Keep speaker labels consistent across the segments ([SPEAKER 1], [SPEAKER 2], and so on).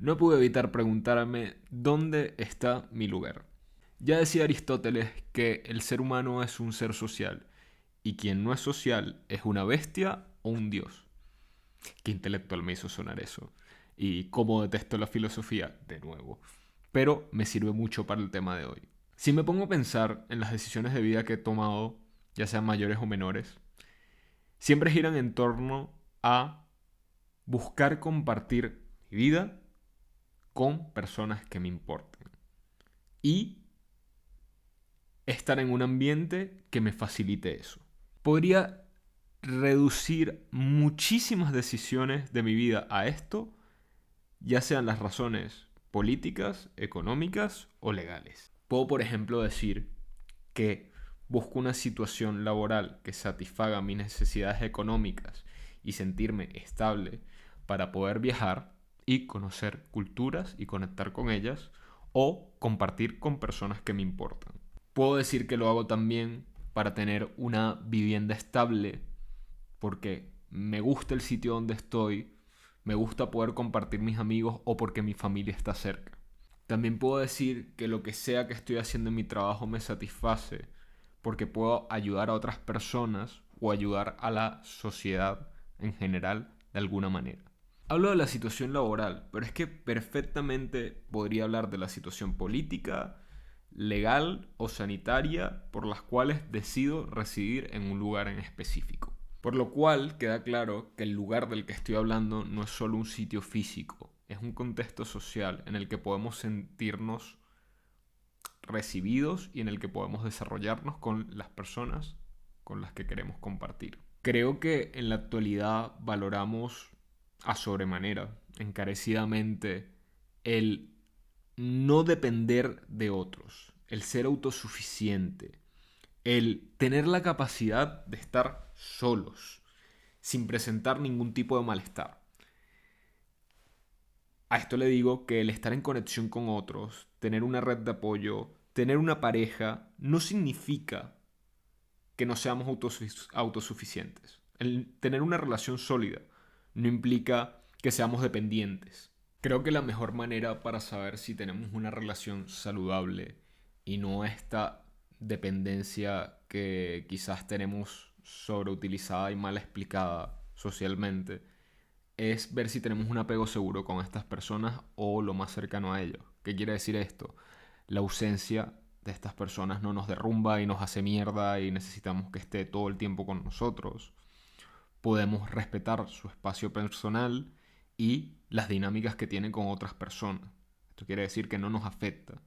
[SPEAKER 1] no pude evitar preguntarme dónde está mi lugar. Ya decía Aristóteles que el ser humano es un ser social y quien no es social es una bestia o un dios. Qué intelectual me hizo sonar eso. Y cómo detesto la filosofía, de nuevo. Pero me sirve mucho para el tema de hoy. Si me pongo a pensar en las decisiones de vida que he tomado, ya sean mayores o menores, siempre giran en torno a buscar compartir mi vida con personas que me importen. Y estar en un ambiente que me facilite eso. Podría reducir muchísimas decisiones de mi vida a esto, ya sean las razones políticas, económicas o legales. Puedo, por ejemplo, decir que busco una situación laboral que satisfaga mis necesidades económicas y sentirme estable para poder viajar y conocer culturas y conectar con ellas o compartir con personas que me importan. Puedo decir que lo hago también para tener una vivienda estable porque me gusta el sitio donde estoy, me gusta poder compartir mis amigos o porque mi familia está cerca. También puedo decir que lo que sea que estoy haciendo en mi trabajo me satisface porque puedo ayudar a otras personas o ayudar a la sociedad en general de alguna manera. Hablo de la situación laboral, pero es que perfectamente podría hablar de la situación política, legal o sanitaria por las cuales decido residir en un lugar en específico. Por lo cual queda claro que el lugar del que estoy hablando no es solo un sitio físico, es un contexto social en el que podemos sentirnos recibidos y en el que podemos desarrollarnos con las personas con las que queremos compartir. Creo que en la actualidad valoramos a sobremanera, encarecidamente, el no depender de otros, el ser autosuficiente, el tener la capacidad de estar solos, sin presentar ningún tipo de malestar. A esto le digo que el estar en conexión con otros, tener una red de apoyo, tener una pareja, no significa que no seamos autosuficientes. El tener una relación sólida no implica que seamos dependientes. Creo que la mejor manera para saber si tenemos una relación saludable y no esta dependencia que quizás tenemos sobreutilizada y mal explicada socialmente, es ver si tenemos un apego seguro con estas personas o lo más cercano a ellos. ¿Qué quiere decir esto? La ausencia de estas personas no nos derrumba y nos hace mierda y necesitamos que esté todo el tiempo con nosotros. Podemos respetar su espacio personal y las dinámicas que tiene con otras personas. Esto quiere decir que no nos afecta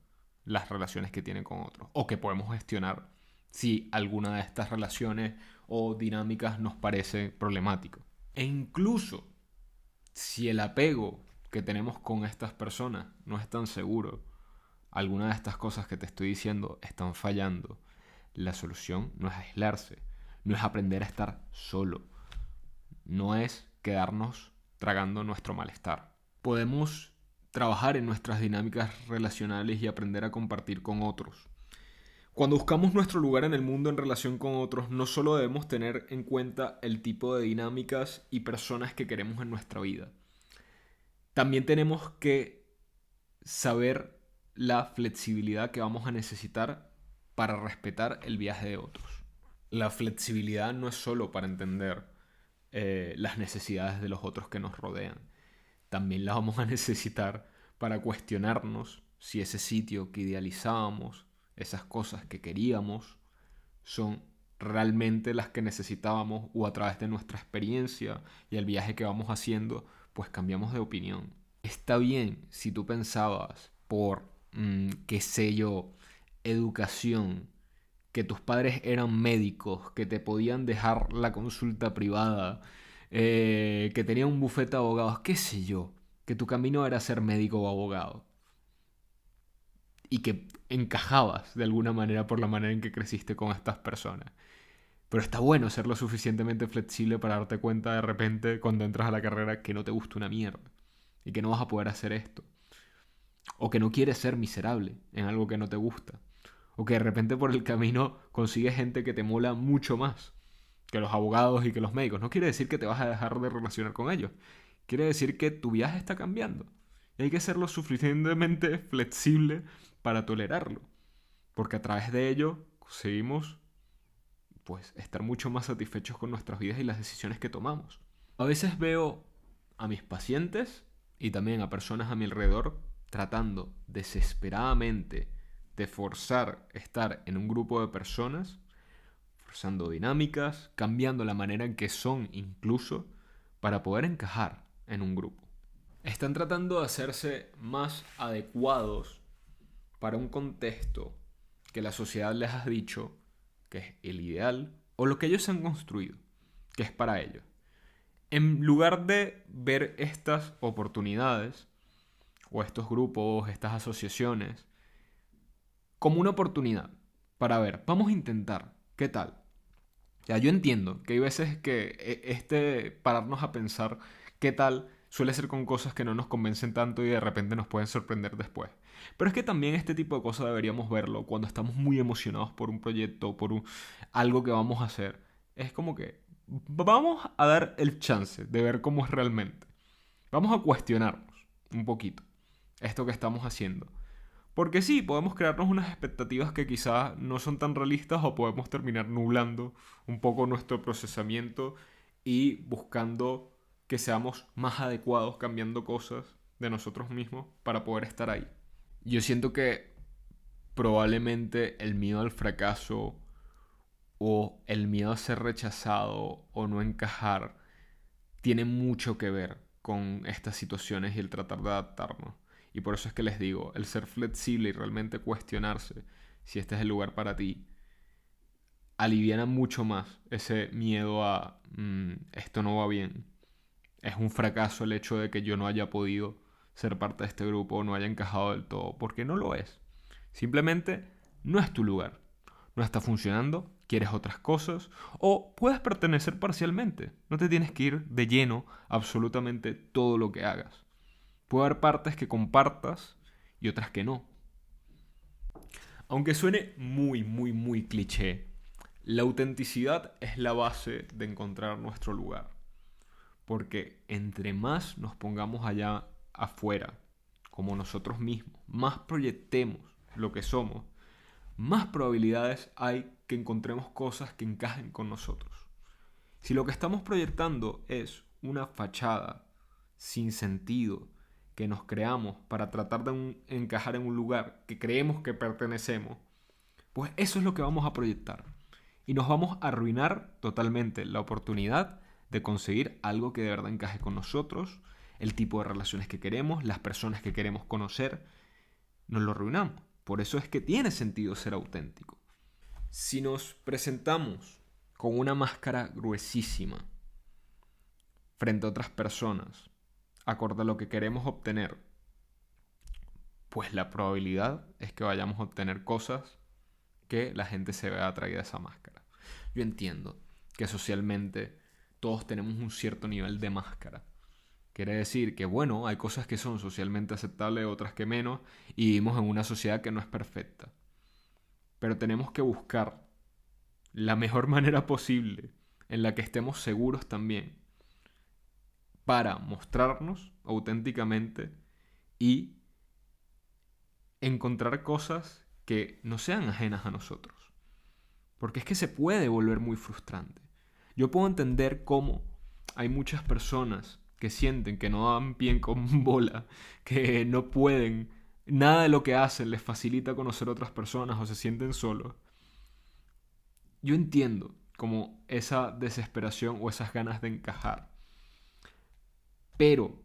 [SPEAKER 1] las relaciones que tiene con otros o que podemos gestionar si alguna de estas relaciones o dinámicas nos parece problemático. E incluso si el apego que tenemos con estas personas no es tan seguro, alguna de estas cosas que te estoy diciendo están fallando, la solución no es aislarse, no es aprender a estar solo, no es quedarnos tragando nuestro malestar. Podemos trabajar en nuestras dinámicas relacionales y aprender a compartir con otros. Cuando buscamos nuestro lugar en el mundo en relación con otros, no solo debemos tener en cuenta el tipo de dinámicas y personas que queremos en nuestra vida, también tenemos que saber la flexibilidad que vamos a necesitar para respetar el viaje de otros. La flexibilidad no es solo para entender eh, las necesidades de los otros que nos rodean, también la vamos a necesitar para cuestionarnos si ese sitio que idealizábamos, esas cosas que queríamos, son realmente las que necesitábamos o a través de nuestra experiencia y el viaje que vamos haciendo, pues cambiamos de opinión. Está bien si tú pensabas por, mm, qué sé yo, educación, que tus padres eran médicos, que te podían dejar la consulta privada, eh, que tenía un bufete de abogados, qué sé yo, que tu camino era ser médico o abogado. Y que encajabas de alguna manera por la manera en que creciste con estas personas. Pero está bueno ser lo suficientemente flexible para darte cuenta de repente cuando entras a la carrera que no te gusta una mierda. Y que no vas a poder hacer esto. O que no quieres ser miserable en algo que no te gusta. O que de repente por el camino consigues gente que te mola mucho más que los abogados y que los médicos. No quiere decir que te vas a dejar de relacionar con ellos. Quiere decir que tu viaje está cambiando Y hay que ser lo suficientemente flexible para tolerarlo. Porque a través de ello conseguimos pues estar mucho más satisfechos con nuestras vidas y las decisiones que tomamos. A veces veo a mis pacientes y también a personas a mi alrededor tratando desesperadamente de forzar estar en un grupo de personas, forzando dinámicas, cambiando la manera en que son incluso, para poder encajar en un grupo. Están tratando de hacerse más adecuados para un contexto que la sociedad les ha dicho que es el ideal, o lo que ellos han construido, que es para ellos. En lugar de ver estas oportunidades, o estos grupos, estas asociaciones, como una oportunidad para ver, vamos a intentar, ¿qué tal? Ya, yo entiendo que hay veces que e, este pararnos a pensar qué tal suele ser con cosas que no nos convencen tanto y de repente nos pueden sorprender después. Pero es que también este tipo de cosas deberíamos verlo cuando estamos muy emocionados por un proyecto, por algo que vamos a hacer. Es como que vamos a dar el chance de ver cómo es realmente. Vamos a cuestionarnos un poquito esto que estamos haciendo. Porque sí, podemos crearnos unas expectativas que quizás no son tan realistas o podemos terminar nublando un poco nuestro procesamiento y buscando que seamos más adecuados cambiando cosas de nosotros mismos para poder estar ahí. Yo siento que probablemente el miedo al fracaso o el miedo a ser rechazado o no encajar tiene mucho que ver con estas situaciones y el tratar de adaptarnos. Y por eso es que les digo, el ser flexible y realmente cuestionarse si este es el lugar para ti, aliviana mucho más ese miedo a mm, esto no va bien es un fracaso el hecho de que yo no haya podido ser parte de este grupo no haya encajado del todo, porque no lo es. Simplemente no es tu lugar. No está funcionando, quieres otras cosas o puedes pertenecer parcialmente. No te tienes que ir de lleno absolutamente todo lo que hagas. Puede haber partes que compartas y otras que no. Aunque suene muy, muy, muy cliché, la autenticidad es la base de encontrar nuestro lugar. Porque entre más nos pongamos allá afuera, como nosotros mismos, más proyectemos lo que somos, más probabilidades hay que encontremos cosas que encajen con nosotros. Si lo que estamos proyectando es una fachada sin sentido que nos creamos para tratar de encajar en un lugar que creemos que pertenecemos, pues eso es lo que vamos a proyectar. Y nos vamos a arruinar totalmente la oportunidad de conseguir algo que de verdad encaje con nosotros, el tipo de relaciones que queremos, las personas que queremos conocer, nos lo arruinamos. Por eso es que tiene sentido ser auténtico. Si nos presentamos con una máscara gruesísima frente a otras personas, acorde a lo que queremos obtener, pues la probabilidad es que vayamos a obtener cosas que la gente se vea atraída a esa máscara. Yo entiendo que socialmente todos tenemos un cierto nivel de máscara. Quiere decir que, bueno, hay cosas que son socialmente aceptables, otras que menos, y vivimos en una sociedad que no es perfecta. Pero tenemos que buscar la mejor manera posible en la que estemos seguros también para mostrarnos auténticamente y encontrar cosas que no sean ajenas a nosotros. Porque es que se puede volver muy frustrante. Yo puedo entender cómo hay muchas personas que sienten que no dan bien con bola, que no pueden, nada de lo que hacen les facilita conocer otras personas o se sienten solos. Yo entiendo como esa desesperación o esas ganas de encajar. Pero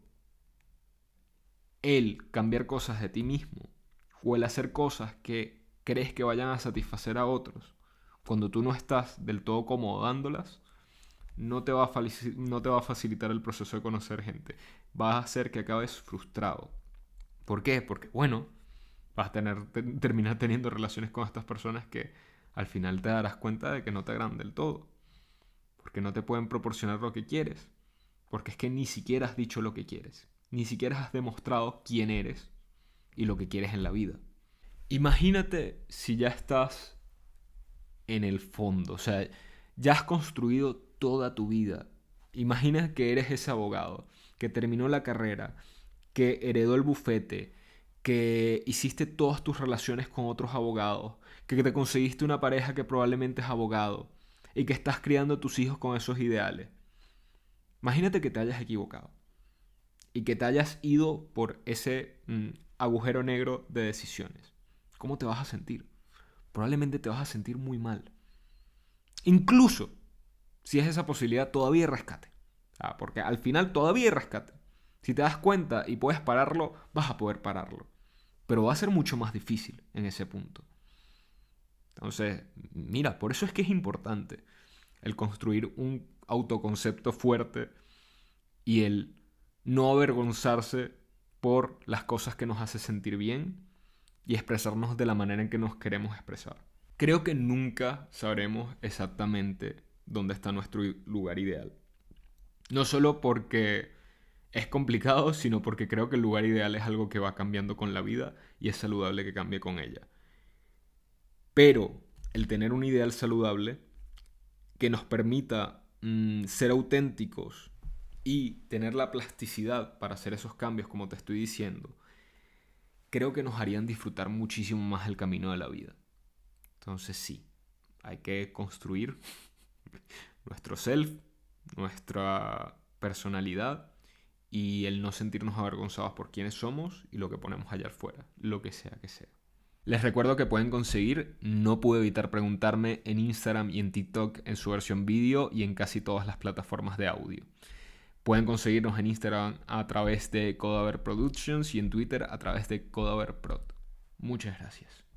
[SPEAKER 1] el cambiar cosas de ti mismo o el hacer cosas que crees que vayan a satisfacer a otros, cuando tú no estás del todo cómodo dándolas, no te, va a no te va a facilitar el proceso de conocer gente. Va a hacer que acabes frustrado. ¿Por qué? Porque, bueno, vas a tener, terminar teniendo relaciones con estas personas que al final te darás cuenta de que no te agradan del todo. Porque no te pueden proporcionar lo que quieres. Porque es que ni siquiera has dicho lo que quieres. Ni siquiera has demostrado quién eres y lo que quieres en la vida. Imagínate si ya estás en el fondo. O sea, ya has construido toda tu vida. Imagina que eres ese abogado que terminó la carrera, que heredó el bufete, que hiciste todas tus relaciones con otros abogados, que te conseguiste una pareja que probablemente es abogado y que estás criando a tus hijos con esos ideales. Imagínate que te hayas equivocado y que te hayas ido por ese mm, agujero negro de decisiones. ¿Cómo te vas a sentir? Probablemente te vas a sentir muy mal. Incluso si es esa posibilidad, todavía rescate. Ah, porque al final todavía rescate. Si te das cuenta y puedes pararlo, vas a poder pararlo. Pero va a ser mucho más difícil en ese punto. Entonces, mira, por eso es que es importante el construir un autoconcepto fuerte y el no avergonzarse por las cosas que nos hace sentir bien y expresarnos de la manera en que nos queremos expresar. Creo que nunca sabremos exactamente dónde está nuestro lugar ideal. No solo porque es complicado, sino porque creo que el lugar ideal es algo que va cambiando con la vida y es saludable que cambie con ella. Pero el tener un ideal saludable que nos permita mm, ser auténticos y tener la plasticidad para hacer esos cambios, como te estoy diciendo, creo que nos harían disfrutar muchísimo más el camino de la vida. Entonces sí, hay que construir nuestro self, nuestra personalidad y el no sentirnos avergonzados por quienes somos y lo que ponemos allá afuera, lo que sea que sea. Les recuerdo que pueden conseguir No pude evitar preguntarme en Instagram y en TikTok en su versión vídeo y en casi todas las plataformas de audio. Pueden conseguirnos en Instagram a través de Codaver Productions y en Twitter a través de Codaver Prod. Muchas gracias.